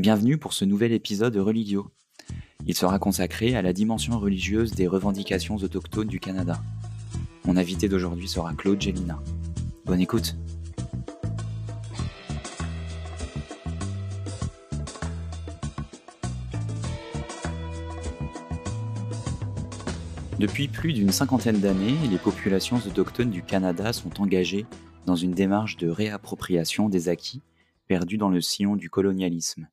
Bienvenue pour ce nouvel épisode de Religio. Il sera consacré à la dimension religieuse des revendications autochtones du Canada. Mon invité d'aujourd'hui sera Claude Gélina. Bonne écoute. Depuis plus d'une cinquantaine d'années, les populations autochtones du Canada sont engagées dans une démarche de réappropriation des acquis perdus dans le sillon du colonialisme.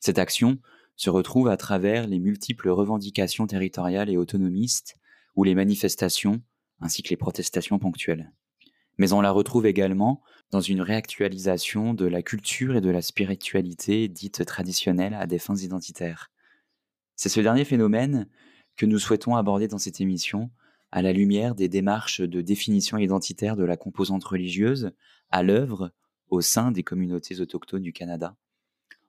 Cette action se retrouve à travers les multiples revendications territoriales et autonomistes ou les manifestations ainsi que les protestations ponctuelles. Mais on la retrouve également dans une réactualisation de la culture et de la spiritualité dites traditionnelles à des fins identitaires. C'est ce dernier phénomène que nous souhaitons aborder dans cette émission à la lumière des démarches de définition identitaire de la composante religieuse à l'œuvre au sein des communautés autochtones du Canada,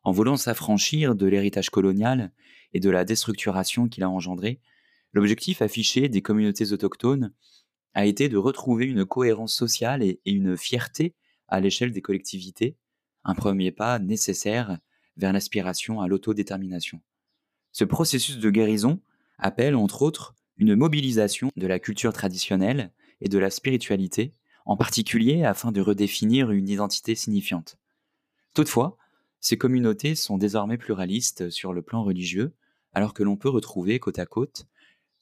en voulant s'affranchir de l'héritage colonial et de la déstructuration qu'il a engendré, l'objectif affiché des communautés autochtones a été de retrouver une cohérence sociale et, une fierté à l'échelle des collectivités, un premier pas nécessaire vers l'aspiration à l'autodétermination. Ce processus de guérison appelle, entre autres, une mobilisation de la culture traditionnelle et de la spiritualité, en particulier afin de redéfinir une identité signifiante. Toutefois, ces communautés sont désormais pluralistes sur le plan religieux, alors que l'on peut retrouver côte à côte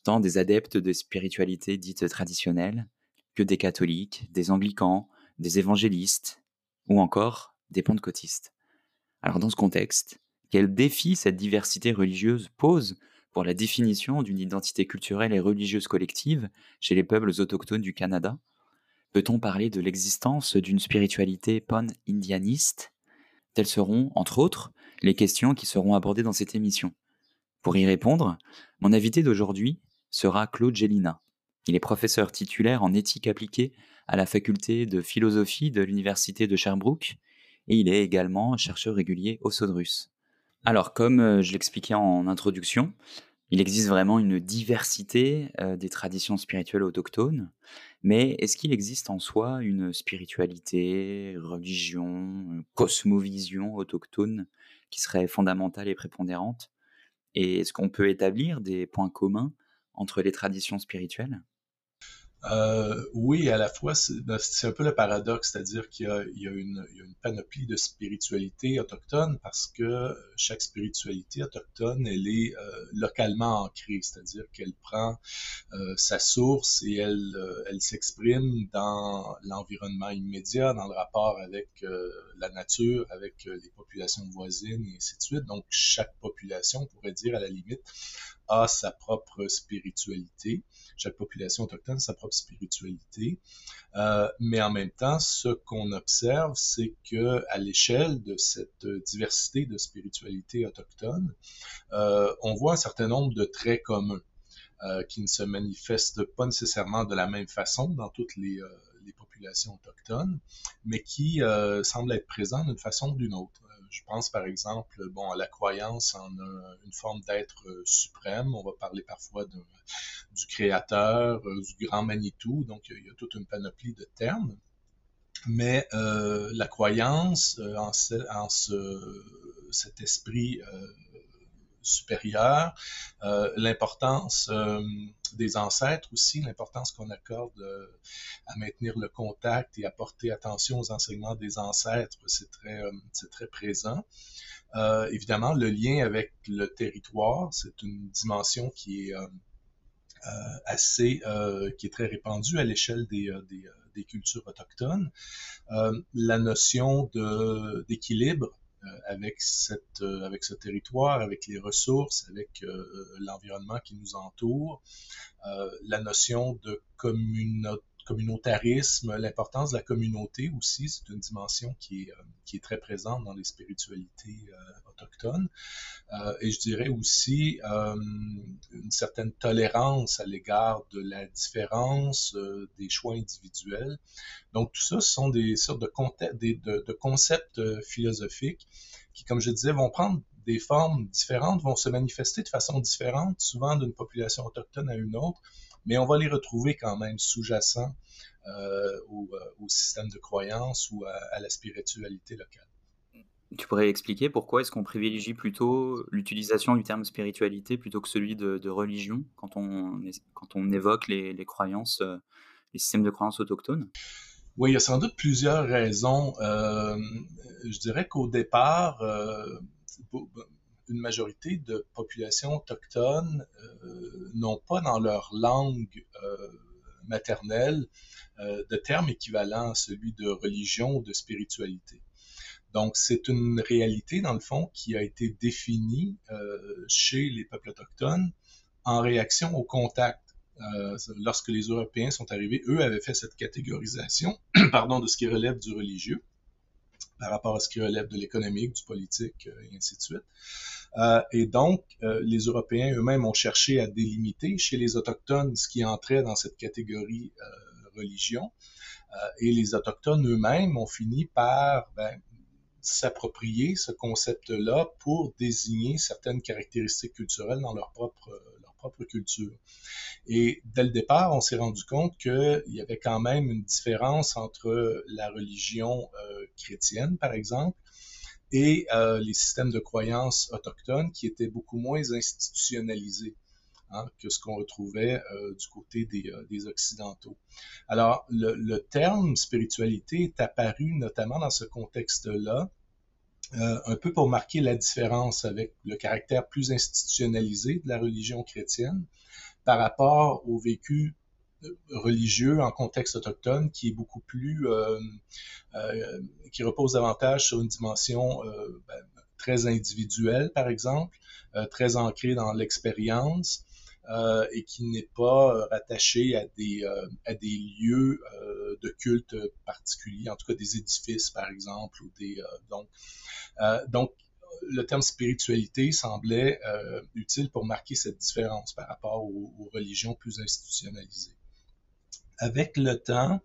tant des adeptes de spiritualité dite traditionnelle que des catholiques, des anglicans, des évangélistes ou encore des pentecôtistes. Alors dans ce contexte, quel défi cette diversité religieuse pose pour la définition d'une identité culturelle et religieuse collective chez les peuples autochtones du Canada? Peut-on parler de l'existence d'une spiritualité pan-indianiste? Telles seront, entre autres, les questions qui seront abordées dans cette émission. Pour y répondre, mon invité d'aujourd'hui sera Claude Gélina. Il est professeur titulaire en éthique appliquée à la faculté de philosophie de l'université de Sherbrooke et il est également chercheur régulier au Sodrus. Alors, comme euh, je l'expliquais en introduction, il existe vraiment une diversité euh, des traditions spirituelles autochtones, mais est-ce qu'il existe en soi une spiritualité, religion, cosmovision autochtone qui serait fondamentale et prépondérante? Et est-ce qu'on peut établir des points communs entre les traditions spirituelles? Euh, oui, à la fois, ben, c'est un peu le paradoxe, c'est-à-dire qu'il y, y, a une panoplie de spiritualité autochtone parce que chaque spiritualité autochtone, elle est euh, localement ancrée, c'est-à-dire qu'elle prend euh, sa source et elle, euh, elle s'exprime dans l'environnement immédiat, dans le rapport avec euh, la nature, avec les populations voisines et ainsi de suite. Donc, chaque population, on pourrait dire à la limite, a sa propre spiritualité. Chaque population autochtone sa propre spiritualité. Euh, mais en même temps, ce qu'on observe, c'est que à l'échelle de cette diversité de spiritualité autochtone, euh, on voit un certain nombre de traits communs. Euh, qui ne se manifestent pas nécessairement de la même façon dans toutes les, populations autochtones, mais qui semblent être présents d'une façon ou d'une autre. Je pense par exemple bon, à la croyance en une forme d'être euh, suprême. On va parler parfois du créateur, euh, du grand Manitou. Donc, il y a toute une panoplie de termes. Mais euh, la croyance en, en ce, cet esprit supérieure, euh, l'importance euh, des ancêtres aussi, l'importance qu'on accorde euh, à maintenir le contact et à porter attention aux enseignements des ancêtres, c'est très, très présent. évidemment, le lien avec le territoire, c'est une dimension qui est assez, qui est très répandue à l'échelle des, des, cultures autochtones. la notion d'équilibre avec, cette, euh, avec ce territoire, avec les ressources, avec euh, l'environnement qui nous entoure, la notion de communauté communautarisme, l'importance de la communauté aussi, c'est une dimension qui est, qui est très présente dans les spiritualités autochtones. Euh, et je dirais aussi une certaine tolérance à l'égard de la différence des choix individuels. Donc tout ça, ce sont des sortes de, de concepts philosophiques qui, comme je disais, vont prendre des formes différentes, vont se manifester de façon différente, souvent d'une population autochtone à une autre, mais on va les retrouver quand même sous-jacents euh, au, euh, au, système de croyance ou à, la spiritualité locale. Tu pourrais expliquer pourquoi est-ce qu'on privilégie plutôt l'utilisation du terme spiritualité plutôt que celui de, religion quand on, quand on évoque les, croyances, euh, les systèmes de croyances autochtones? Oui, il y a sans doute plusieurs raisons. Euh, je dirais qu'au départ, euh, une majorité de populations autochtones n'ont pas dans leur langue maternelle de terme équivalent à celui de religion ou de spiritualité. Donc, c'est une réalité, dans le fond, qui a été définie euh, chez les peuples autochtones en réaction au contact. Euh, lorsque les Européens sont arrivés, eux avaient fait cette catégorisation pardon, de ce qui relève du religieux par rapport à ce qui relève de l'économique, du politique, euh, et ainsi de suite. Euh, et donc, euh, les Européens eux-mêmes ont cherché à délimiter chez les Autochtones ce qui entrait dans cette catégorie religion. et les Autochtones eux-mêmes ont fini par ben, s'approprier ce concept-là pour désigner certaines caractéristiques culturelles dans leur propre, propre culture. Et dès le départ, on s'est rendu compte qu'il y avait quand même une différence entre la religion euh, chrétienne, par exemple, et euh, les systèmes de croyances autochtones qui étaient beaucoup moins institutionnalisés. Hein, que ce qu'on retrouvait euh, du côté des, Occidentaux. Alors, le, terme spiritualité est apparu notamment dans ce contexte-là, euh, un peu pour marquer la différence avec le caractère plus institutionnalisé de la religion chrétienne par rapport au vécu euh, religieux en contexte autochtone qui est beaucoup plus euh, euh, qui repose davantage sur une dimension euh, ben, très individuelle par exemple très ancrée dans l'expérience et qui n'est pas euh, rattaché à des, euh, à des lieux de culte particuliers, en tout cas des édifices par exemple, ou des donc donc le terme spiritualité semblait utile pour marquer cette différence par rapport aux religions plus institutionnalisées. Avec le temps,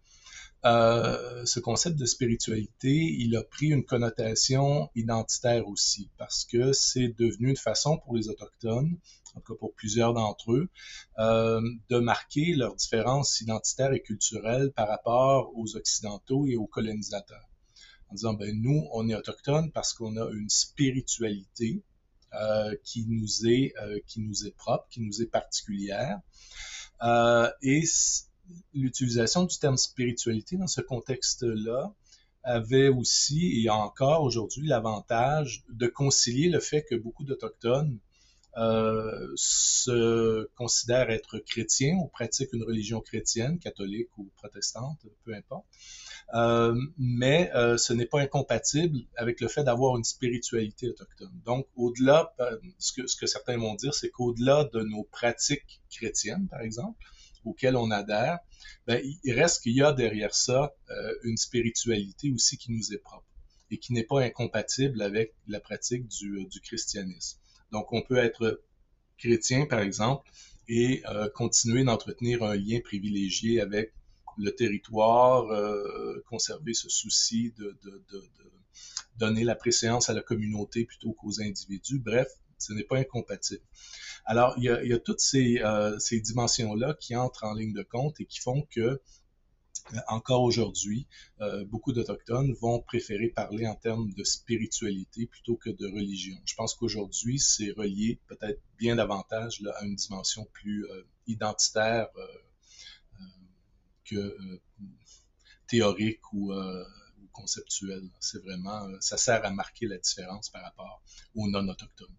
euh, ce concept de spiritualité, il a pris une connotation identitaire aussi, parce que c'est devenu une façon pour les Autochtones, en tout cas pour plusieurs d'entre eux, euh, de marquer leur différence identitaire et culturelle par rapport aux Occidentaux et aux colonisateurs. En disant, ben nous, on est Autochtones parce qu'on a une spiritualité euh, qui, nous est, euh, qui nous est propre, qui nous est particulière. Euh, et l'utilisation du terme spiritualité dans ce contexte-là avait aussi et encore aujourd'hui l'avantage de concilier le fait que beaucoup d'Autochtones euh, se considèrent être chrétiens ou pratiquent une religion chrétienne, catholique ou protestante, peu importe. Euh, mais euh, ce n'est pas incompatible avec le fait d'avoir une spiritualité autochtone. Donc, au-delà, ce que certains vont dire, c'est qu'au-delà de nos pratiques chrétiennes, par exemple, auquel on adhère, ben, il reste qu'il y a derrière ça euh, une spiritualité aussi qui nous est propre et qui n'est pas incompatible avec la pratique du, euh, christianisme. Donc, on peut être chrétien, par exemple, et euh, continuer d'entretenir un lien privilégié avec le territoire, conserver ce souci de, de, donner la préséance à la communauté plutôt qu'aux individus. Bref, ce n'est pas incompatible. Alors, il y a, toutes ces, euh, ces dimensions-là qui entrent en ligne de compte et qui font que euh, encore aujourd'hui, euh, beaucoup d'Autochtones vont préférer parler en termes de spiritualité plutôt que de religion. Je pense qu'aujourd'hui, c'est relié peut-être bien davantage à une dimension plus identitaire que théorique ou, ou conceptuelle. C'est vraiment, ça sert à marquer la différence par rapport aux non-autochtones.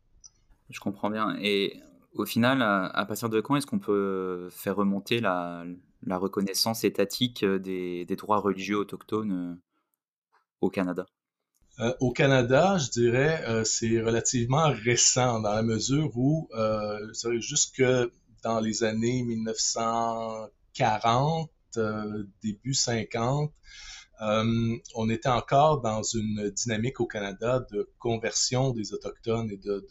Je comprends bien. Et au final, à, partir de quand est-ce qu'on peut faire remonter la, reconnaissance étatique des, des, droits religieux autochtones euh, au Canada? Euh, Au Canada, je dirais, euh, c'est relativement récent dans la mesure où, euh, jusque dans les années 1940, euh, début 50, euh, on était encore dans une dynamique au Canada de conversion des Autochtones et de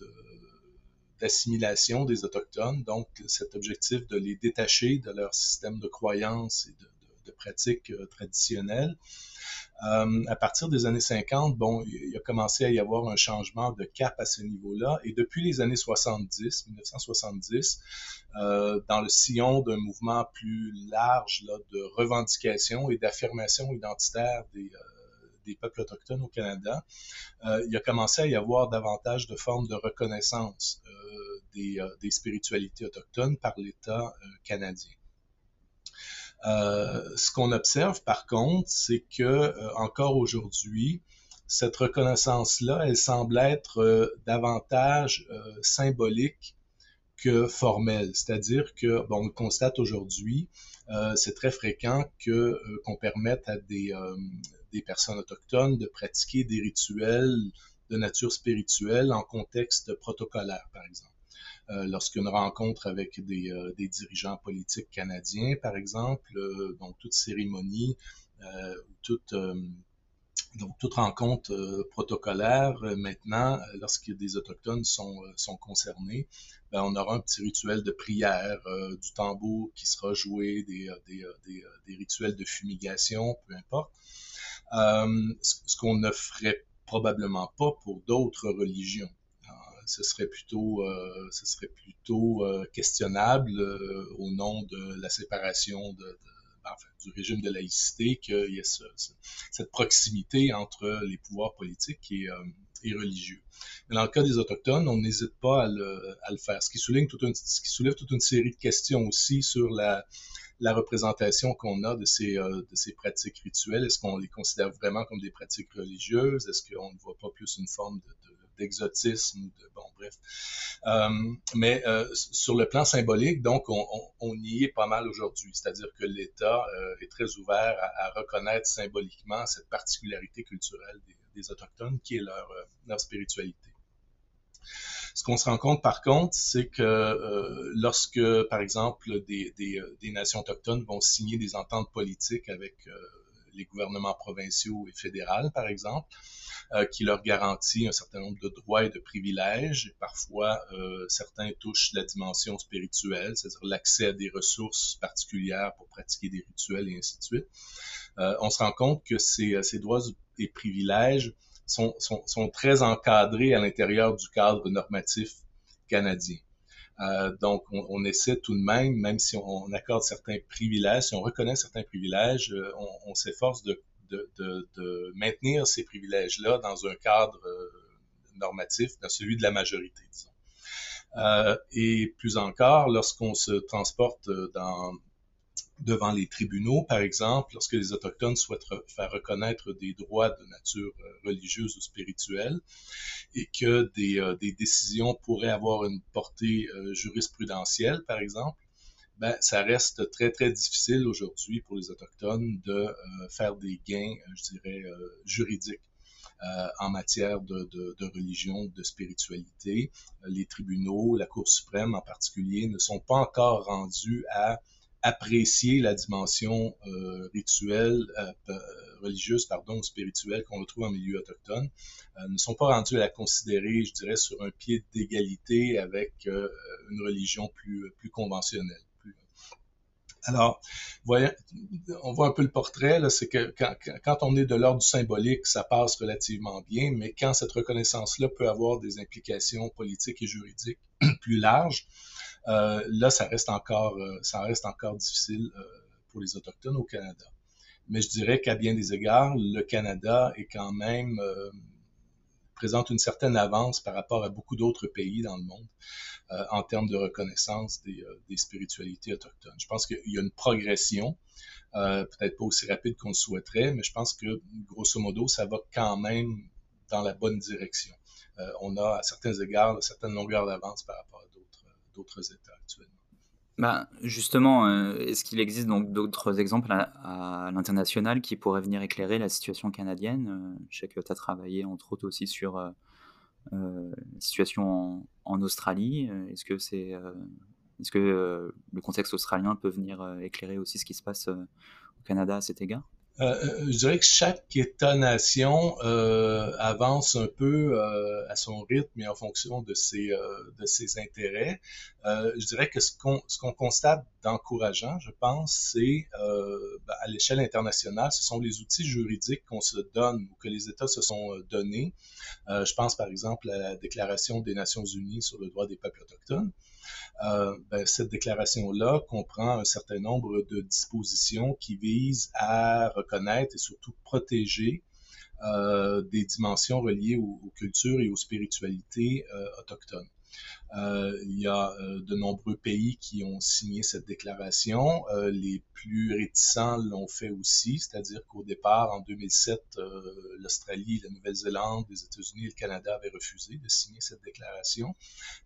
d'assimilation des Autochtones, donc cet objectif de les détacher de leur système de croyances et de, de, de pratiques euh, traditionnelles. Euh, à partir des années 50, bon, il a commencé à y avoir un changement de cap à ce niveau-là, et depuis les années 70, 1970, euh, dans le sillon d'un mouvement plus large là, de revendication et d'affirmation identitaire des, euh, des peuples autochtones au Canada, il a commencé à y avoir davantage de formes de reconnaissance des, des, spiritualités autochtones par l'État canadien. ce qu'on observe par contre, c'est que encore aujourd'hui, cette reconnaissance-là, elle semble être davantage symbolique que formelle. C'est-à-dire que, bon, on constate aujourd'hui, euh, c'est très fréquent que euh, qu'on permette à des, euh, des personnes autochtones de pratiquer des rituels de nature spirituelle en contexte protocolaire, par exemple. Lorsqu'une rencontre avec des, des, dirigeants politiques canadiens, par exemple, donc toute cérémonie, toute donc, toute rencontre euh, protocolaire, euh, maintenant, euh, lorsque des Autochtones sont, sont concernés, ben, on aura un petit rituel de prière, du tambour qui sera joué, des, des, des, des rituels de fumigation, peu importe. ce, ce qu'on ne ferait probablement pas pour d'autres religions ce serait plutôt, euh, ce serait plutôt euh, questionnable euh, au nom de la séparation de, de, enfin, du régime de laïcité qu'il y ce, cette proximité entre les pouvoirs politiques et, euh, et, religieux. Mais dans le cas des Autochtones, on n'hésite pas à le, faire, ce qui, souligne toute une, ce qui soulève toute une série de questions aussi sur la, la représentation qu'on a de ces, euh, de ces pratiques rituelles. Est-ce qu'on les considère vraiment comme des pratiques religieuses? Est-ce qu'on ne voit pas plus une forme de d'exotisme, de bon bref. Euh, mais euh, sur le plan symbolique, donc on, y est pas mal aujourd'hui, c'est-à-dire que l'État euh, est très ouvert à, reconnaître symboliquement cette particularité culturelle des, autochtones qui est leur, leur spiritualité. Ce qu'on se rend compte, par contre, c'est que lorsque, par exemple, des, des, nations autochtones vont signer des ententes politiques avec les gouvernements provinciaux et fédéraux, par exemple, euh, qui leur garantit un certain nombre de droits et de privilèges. Parfois, euh, certains touchent la dimension spirituelle, c'est-à-dire l'accès à des ressources particulières pour pratiquer des rituels et ainsi de suite. Euh, on se rend compte que ces, droits et privilèges sont très encadrés à l'intérieur du cadre normatif canadien. Euh, donc, on, on, essaie tout de même, même si on, on, accorde certains privilèges, si on reconnaît certains privilèges, euh, on, on s'efforce de, de, de, de, maintenir ces privilèges-là dans un cadre euh, normatif, dans celui de la majorité, disons. Euh, et plus encore, lorsqu'on se transporte dans, devant les tribunaux, par exemple, lorsque les Autochtones souhaitent faire reconnaître des droits de nature euh, religieuse ou spirituelle et que des, euh, des décisions pourraient avoir une portée euh, jurisprudentielle, par exemple, ben, ça reste très, très difficile aujourd'hui pour les Autochtones de faire des gains, je dirais, juridiques. En matière de, de, de, religion, de spiritualité. Les tribunaux, la Cour suprême en particulier, ne sont pas encore rendus à apprécier la dimension euh, rituelle, euh, religieuse, pardon, spirituelle qu'on retrouve en milieu autochtone, euh, ne sont pas rendus à la considérer, je dirais, sur un pied d'égalité avec euh, une religion plus, plus conventionnelle. Alors, voyez, on voit un peu le portrait, c'est que quand, quand on est de l'ordre du symbolique, ça passe relativement bien, mais quand cette reconnaissance-là peut avoir des implications politiques et juridiques plus larges, euh, là, ça reste encore, euh, ça reste encore difficile euh, pour les Autochtones au Canada. Mais je dirais qu'à bien des égards, le Canada est quand même présente une certaine avance par rapport à beaucoup d'autres pays dans le monde euh, en termes de reconnaissance des, euh, des, spiritualités autochtones. Je pense qu'il y a une progression, euh, peut-être pas aussi rapide qu'on le souhaiterait, mais je pense que grosso modo, ça va quand même dans la bonne direction. on a à certains égards certaines longueurs d'avance par rapport d'autres États actuellement. Bah, justement, euh, est-ce qu'il existe donc d'autres exemples à, l'international qui pourraient venir éclairer la situation canadienne? Euh, Je sais que tu as travaillé entre autres aussi sur euh, la situation en, en Australie. Est-ce que, c'est, est-ce que le contexte australien peut venir éclairer aussi ce qui se passe au Canada à cet égard? Euh, euh, je dirais que chaque État-nation euh, avance un peu euh, à son rythme et en fonction de ses, euh, de ses intérêts. Euh, je dirais que ce qu'on ce constate d'encourageant, je pense, c'est ben, à l'échelle internationale, ce sont les outils juridiques qu'on se donne ou que les États se sont donnés. je pense par exemple à la Déclaration des Nations Unies sur le droit des peuples autochtones. Euh, ben, cette déclaration-là comprend un certain nombre de dispositions qui visent à reconnaître et surtout protéger des dimensions reliées aux, cultures et aux spiritualités autochtones. Euh, il y a euh, de nombreux pays qui ont signé cette déclaration. Euh, les plus réticents l'ont fait aussi, c'est-à-dire qu'au départ, en 2007, l'Australie, la Nouvelle-Zélande, les États-Unis et le Canada avaient refusé de signer cette déclaration.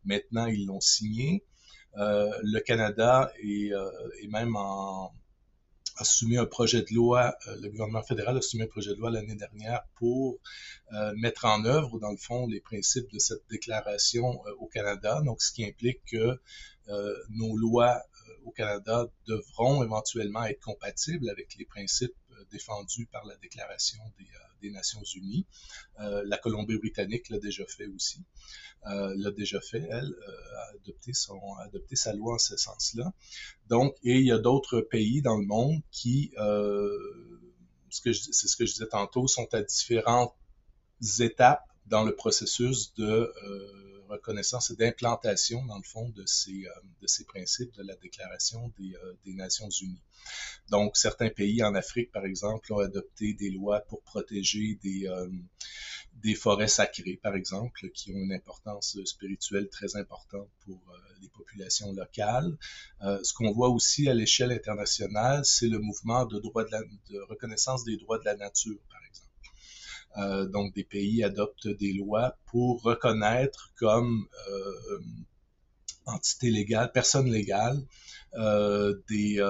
Maintenant, ils l'ont signée. le Canada est, est même en, a soumis un projet de loi, euh, le gouvernement fédéral a soumis un projet de loi l'année dernière pour euh, mettre en œuvre, dans le fond, les principes de cette déclaration euh, au Canada. Donc, ce qui implique que nos lois au Canada devront éventuellement être compatibles avec les principes défendus par la Déclaration des, des Nations Unies. la Colombie-Britannique l'a déjà fait aussi. Euh, l'a déjà fait, elle, euh, a adopté, son, a sa loi en ce sens-là. Donc, et il y a d'autres pays dans le monde qui, euh, c'est ce que je disais tantôt, sont à différentes étapes dans le processus de euh, reconnaissance et d'implantation, dans le fond, de ces, euh, de ces principes de la Déclaration des, euh, des, Nations Unies. Donc, certains pays en Afrique, par exemple, ont adopté des lois pour protéger des, des forêts sacrées, par exemple, qui ont une importance spirituelle très importante pour euh, les populations locales. Euh, ce qu'on voit aussi à l'échelle internationale, c'est le mouvement de, reconnaissance des droits de la nature, par exemple. Euh, donc, des pays adoptent des lois pour reconnaître comme euh, entité légale, personne légale, euh, des,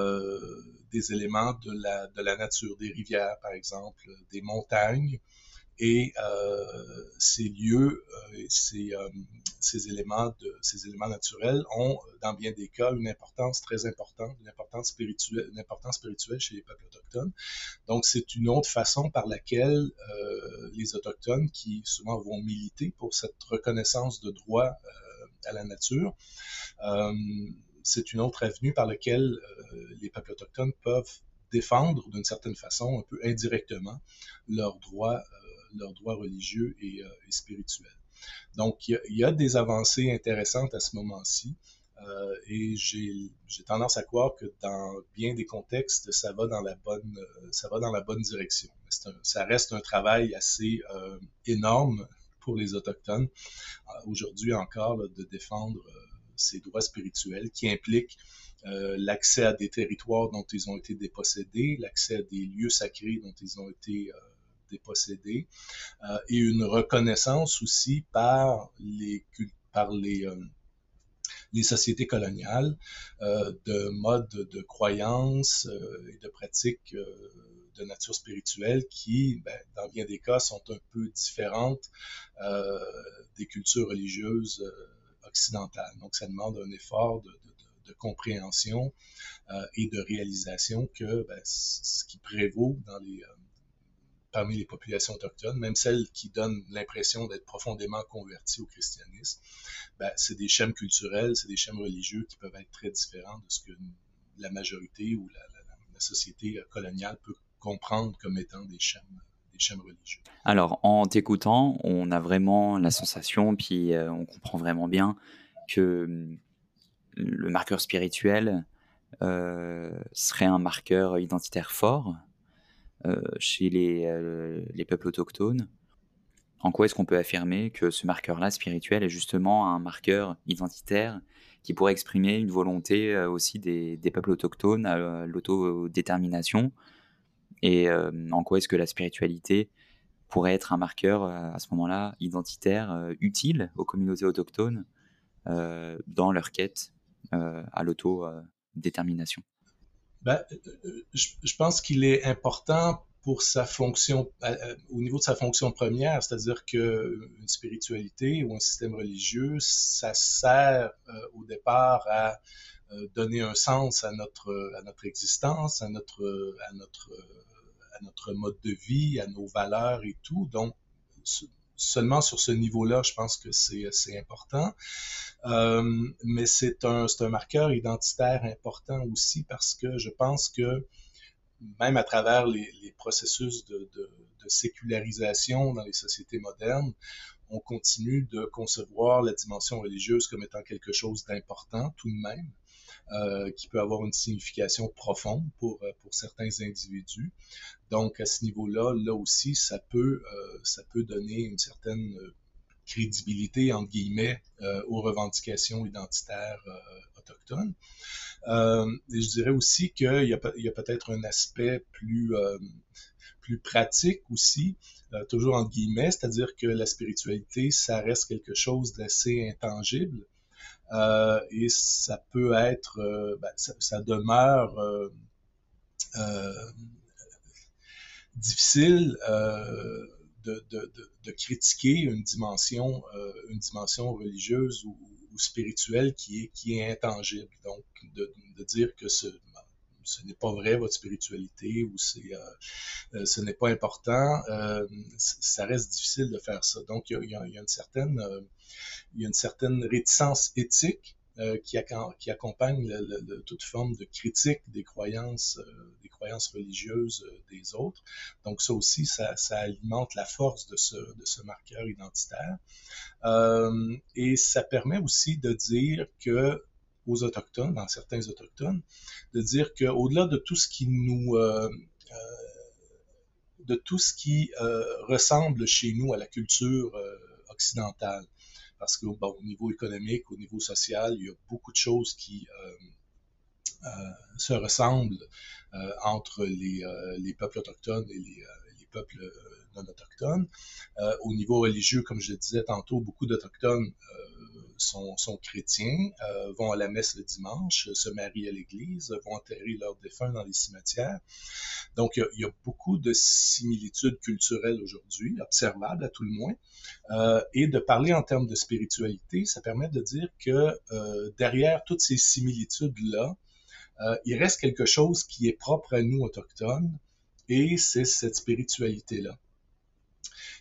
éléments de la nature, des rivières, par exemple, des montagnes, et euh, ces lieux, euh, ces, euh, ces, éléments de, ces éléments naturels ont, dans bien des cas, une importance très importante, une importance spirituelle, chez les peuples autochtones. Donc, c'est une autre façon par laquelle euh, les autochtones, qui souvent vont militer pour cette reconnaissance de droit à la nature, c'est une autre avenue par laquelle les peuples autochtones peuvent défendre d'une certaine façon, un peu indirectement, leurs droits leurs droits religieux et, euh, spirituels. Donc, il y, a des avancées intéressantes à ce moment-ci. Euh, et j'ai tendance à croire que dans bien des contextes, ça va dans la bonne, euh, ça va dans la bonne direction. ça reste un travail assez énorme pour les autochtones aujourd'hui encore de défendre ces droits spirituels qui impliquent l'accès à des territoires dont ils ont été dépossédés, l'accès à des lieux sacrés dont ils ont été dépossédés, euh, et une reconnaissance aussi par les, par les, euh, les sociétés coloniales euh, de modes de croyances et de pratiques de nature spirituelle qui, ben, dans bien des cas, sont un peu différentes des cultures religieuses occidentales. Donc, ça demande un effort de, compréhension et de réalisation que ben, ce qui prévaut dans les, parmi les populations autochtones, même celles qui donnent l'impression d'être profondément converties au christianisme, ben, c'est des schèmes culturels, c'est des schèmes religieux qui peuvent être très différents de ce que la majorité ou la, société coloniale peut comprendre comme étant des schèmes. Alors, en t'écoutant, on a vraiment la sensation, puis euh, on comprend vraiment bien que hum, le marqueur spirituel euh, serait un marqueur identitaire fort chez les, euh, les, peuples autochtones, en quoi est-ce qu'on peut affirmer que ce marqueur-là spirituel est justement un marqueur identitaire qui pourrait exprimer une volonté euh, aussi des peuples autochtones à l'autodétermination? Et en quoi est-ce que la spiritualité pourrait être un marqueur à ce moment-là identitaire utile aux communautés autochtones dans leur quête à l'autodétermination ben, je, pense qu'il est important pour sa fonction, au niveau de sa fonction première, c'est-à-dire que une spiritualité ou un système religieux, ça sert euh, au départ à euh, donner un sens à notre à notre existence, à notre à notre à notre mode de vie, à nos valeurs et tout. Donc seulement sur ce niveau-là, je pense que c'est important. Euh, mais c'est un, un marqueur identitaire important aussi parce que je pense que même à travers les, les processus de, de, de, sécularisation dans les sociétés modernes, on continue de concevoir la dimension religieuse comme étant quelque chose d'important tout de même. Qui peut avoir une signification profonde pour, pour certains individus. Donc, à ce niveau-là, là aussi, ça peut, ça peut donner une certaine crédibilité, entre guillemets, aux revendications identitaires autochtones. Euh, et je dirais aussi qu'il y a, a peut-être un aspect plus, euh, plus pratique aussi, euh, toujours entre guillemets, c'est-à-dire que la spiritualité, ça reste quelque chose d'assez intangible. Euh, et ça peut être, ben, ça, demeure difficile de, de, critiquer une dimension, une dimension religieuse ou, ou spirituel qui est, qui est intangible. Donc, de dire que ce, ce n'est pas vrai votre spiritualité ou c'est euh, euh ce n'est pas important, euh, ça reste difficile de faire ça. Donc il y a, une certaine il y a une certaine réticence éthique qui, qui, accompagne toute forme de critique des croyances, des croyances religieuses des autres. Donc ça aussi, ça, ça, alimente la force de ce, de ce marqueur identitaire. et ça permet aussi de dire que aux autochtones, dans certains autochtones, de dire qu'au-delà de tout ce qui nous de tout ce qui ressemble chez nous à la culture occidentale, parce qu'au au niveau économique, au niveau social, il y a beaucoup de choses qui euh, euh, se ressemblent euh, entre les, les, peuples autochtones et les, les peuples non autochtones. au niveau religieux, comme je le disais tantôt, beaucoup d'autochtones sont, chrétiens, euh, vont à la messe le dimanche, se marient à l'église, vont enterrer leurs défunts dans les cimetières. Donc, il y a, beaucoup de similitudes culturelles aujourd'hui, observables à tout le moins. Euh, et de parler en termes de spiritualité, ça permet de dire que euh, derrière toutes ces similitudes-là, euh, il reste quelque chose qui est propre à nous autochtones, et c'est cette spiritualité-là.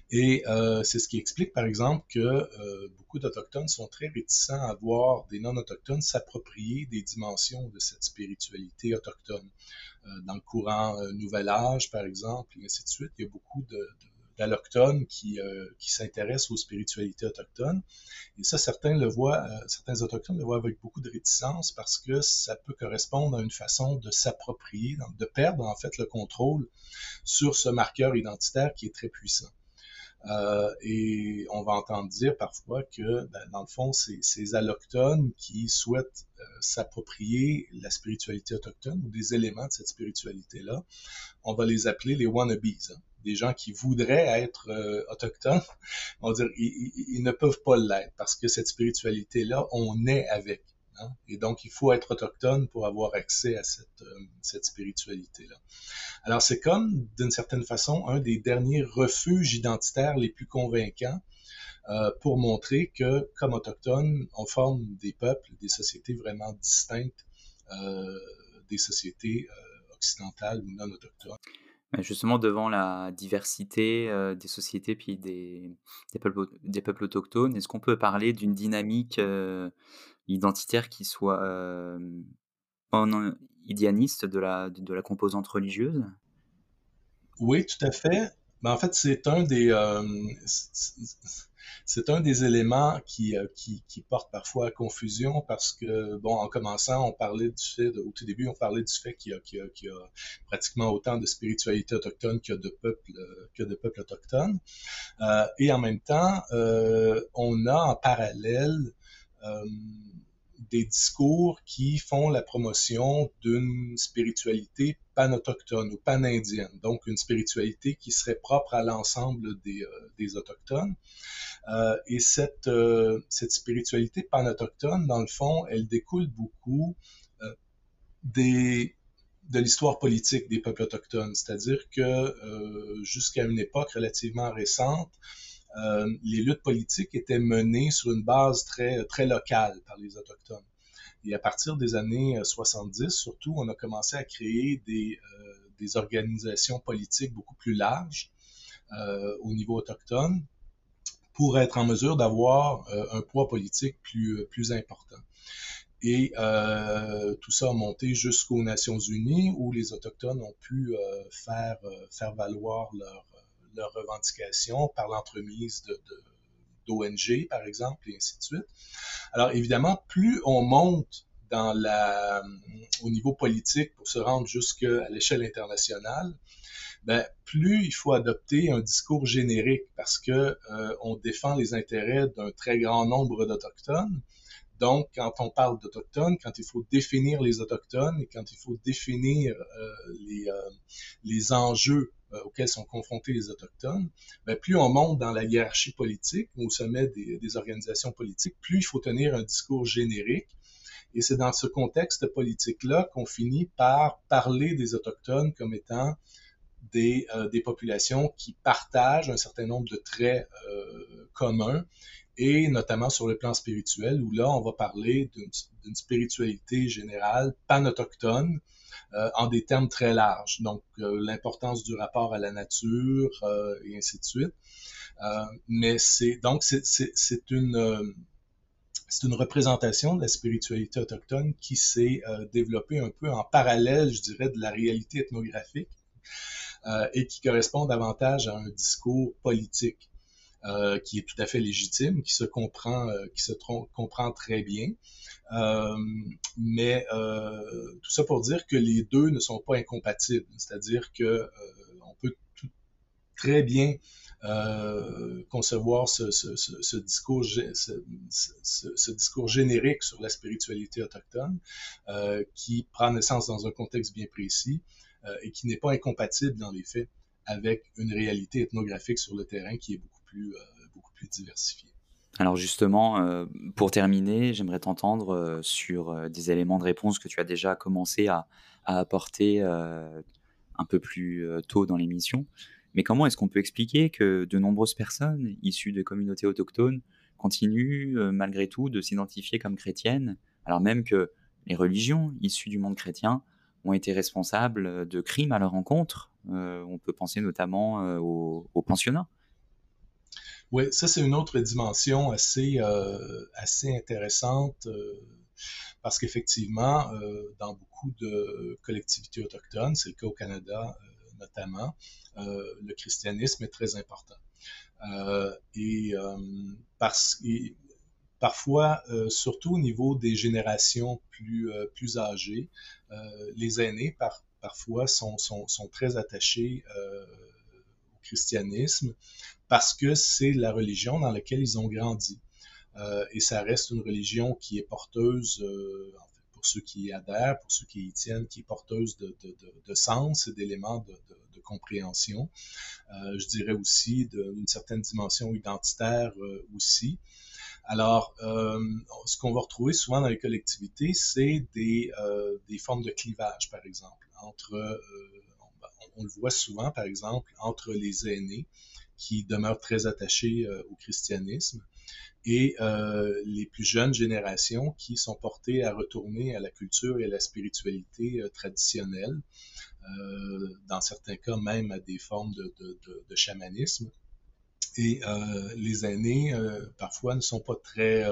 Et euh, c'est ce qui explique, par exemple, que euh, beaucoup d'Autochtones sont très réticents à voir des non-Autochtones s'approprier des dimensions de cette spiritualité autochtone. Euh, dans le courant euh, Nouvel Âge, par exemple, et ainsi de suite, il y a beaucoup de, qui, euh, qui s'intéressent aux spiritualités autochtones. Et ça, certains le voient, euh, certains autochtones le voient avec beaucoup de réticence parce que ça peut correspondre à une façon de s'approprier, de perdre en fait le contrôle sur ce marqueur identitaire qui est très puissant. Euh, et on va entendre dire parfois que, ben, dans le fond, c'est ces allochtones qui souhaitent euh, s'approprier la spiritualité autochtone ou des éléments de cette spiritualité-là, on va les appeler les wannabes. Hein. Des gens qui voudraient être euh, autochtones, on va dire, ils, ils ne peuvent pas l'être parce que cette spiritualité-là, on est avec. Hein. Et donc, il faut être autochtone pour avoir accès à cette, euh, cette spiritualité-là. Alors, c'est comme, d'une certaine façon, un des derniers refuges identitaires les plus convaincants euh, pour montrer que, comme autochtones, on forme des peuples, des sociétés vraiment distinctes euh, des sociétés occidentales ou non autochtones. Justement, devant la diversité des sociétés puis des, peuples, autochtones, est-ce qu'on peut parler d'une dynamique identitaire qui soit euh, idéaliste de la, de la composante religieuse? Oui, tout à fait. Ben, en fait, c'est un des un des éléments qui, qui, porte parfois à confusion parce que bon, en commençant, on parlait du fait, au tout début, on parlait du fait qu'il y a, qu'il y a, qu'il y a pratiquement autant de spiritualité autochtone que de peuples que de peuples autochtones, euh, et en même temps, on a en parallèle des discours qui font la promotion d'une spiritualité pan-autochtone ou pan-indienne, donc une spiritualité qui serait propre à l'ensemble des, euh, des Autochtones. Euh, et cette, euh, cette spiritualité pan-autochtone, dans le fond, elle découle beaucoup euh, des, de l'histoire politique des peuples autochtones, c'est-à-dire que euh, jusqu'à une époque relativement récente, euh, les luttes politiques étaient menées sur une base très, locale par les Autochtones. Et à partir des années 70, euh, surtout, on a commencé à créer des, euh, organisations politiques beaucoup plus larges au niveau autochtone pour être en mesure d'avoir un poids politique plus, important. Et tout ça a monté jusqu'aux Nations Unies où les Autochtones ont pu faire valoir leur, leurs revendications par l'entremise d'ONG, par exemple, et ainsi de suite. Alors, évidemment, plus on monte la, au niveau politique pour se rendre jusqu'à l'échelle internationale, ben, plus il faut adopter un discours générique parce que euh, on défend les intérêts d'un très grand nombre d'autochtones. Donc, quand on parle d'autochtones, quand il faut définir les autochtones et quand il faut définir euh, euh, les enjeux auxquels sont confrontés les autochtones, ben, plus on monte dans la hiérarchie politique, au sommet des, organisations politiques, plus il faut tenir un discours générique. Et c'est dans ce contexte politique-là qu'on finit par parler des autochtones comme étant des, euh, populations qui partagent un certain nombre de traits euh, communs et notamment sur le plan spirituel où là on va parler d'une spiritualité générale panautochtone euh, en des termes très larges donc euh, l'importance du rapport à la nature euh, et ainsi de suite mais c'est donc c'est une c'est une représentation de la spiritualité autochtone qui s'est développée un peu en parallèle, je dirais, de la réalité ethnographique euh, et qui correspond davantage à un discours politique. Euh, qui est tout à fait légitime, qui se comprend, euh, qui se comprend très bien. Euh, mais tout ça pour dire que les deux ne sont pas incompatibles, c'est-à-dire que on peut très bien concevoir ce, ce, discours, ce, discours générique sur la spiritualité autochtone, qui prend naissance dans un contexte bien précis, et qui n'est pas incompatible dans les faits avec une réalité ethnographique sur le terrain qui est beaucoup plus, euh, beaucoup plus diversifiée. Alors justement, euh, pour terminer, j'aimerais t'entendre sur des éléments de réponse que tu as déjà commencé à, apporter un peu plus tôt dans l'émission. Mais comment est-ce qu'on peut expliquer que de nombreuses personnes issues de communautés autochtones continuent malgré tout de s'identifier comme chrétiennes, alors même que les religions issues du monde chrétien ont été responsables de crimes à leur encontre. Euh, on peut penser notamment euh, aux au pensionnats. Oui, ça c'est une autre dimension assez, euh, assez intéressante parce qu'effectivement, dans beaucoup de collectivités autochtones, c'est le cas au Canada notamment, le christianisme est très important. et parce parfois, surtout au niveau des générations plus, plus âgées, euh, les aînés, par, parfois, sont, sont, sont, très attachés euh, au christianisme parce que c'est la religion dans laquelle ils ont grandi. Euh, et ça reste une religion qui est porteuse, pour ceux qui y adhèrent, pour ceux qui y tiennent, qui est porteuse de, de, de, de sens et d'éléments de, compréhension. Euh, je dirais aussi d'une certaine dimension identitaire euh, aussi. Alors, euh, ce qu'on va retrouver souvent dans les collectivités, c'est des, euh, des formes de clivage, par exemple, entre, euh, on, le voit souvent, par exemple, entre les aînés qui demeurent très attachés euh, au christianisme et euh, les plus jeunes générations qui sont portées à retourner à la culture et à la spiritualité euh, traditionnelle, dans certains cas même à des formes de, de, de, chamanisme. Et les aînés, parfois, ne sont pas très,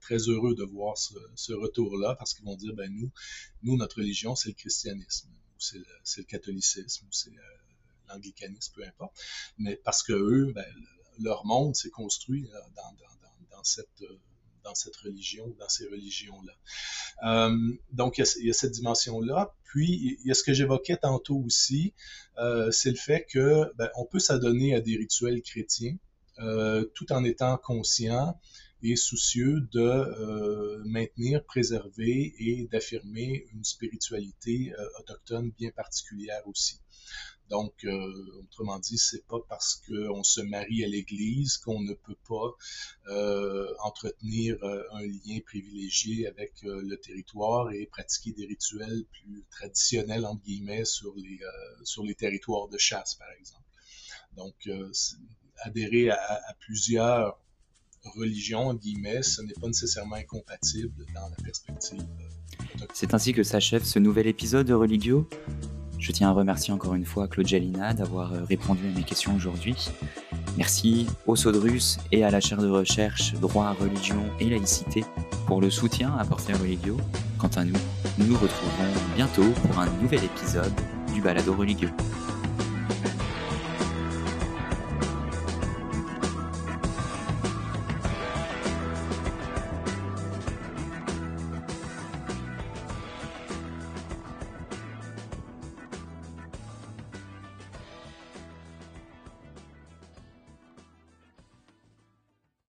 très heureux de voir ce, ce retour-là parce qu'ils vont dire, ben nous, nous, notre religion, c'est le christianisme, ou c'est le, le, catholicisme, ou c'est l'anglicanisme, peu importe. Mais parce que eux, ben, leur monde s'est construit dans, dans, dans, cette religion, dans ces religions-là. Euh, donc, il y, a, cette dimension-là. Puis, il y a ce que j'évoquais tantôt aussi, euh, c'est le fait que ben, on peut s'adonner à des rituels chrétiens euh, tout en étant conscient et soucieux de euh, maintenir, préserver et d'affirmer une spiritualité euh, autochtone bien particulière aussi. Donc, euh, autrement dit, c'est pas parce qu'on se marie à l'Église qu'on ne peut pas euh, entretenir euh, un lien privilégié avec euh, le territoire et pratiquer des rituels plus traditionnels entre guillemets sur les euh, sur les territoires de chasse, par exemple. Donc, adhérer à plusieurs religions, en guillemets, ce n'est pas nécessairement incompatible dans la perspective. C'est ainsi que s'achève ce nouvel épisode de Religio. Je tiens à remercier encore une fois Claude Jalina d'avoir euh, répondu à mes questions aujourd'hui. Merci au Sodrus et à la chaire de recherche Droit, Religion et Laïcité pour le soutien apporté à Religio. Quant à nous, nous nous retrouverons bientôt pour un nouvel épisode du Balado Religio.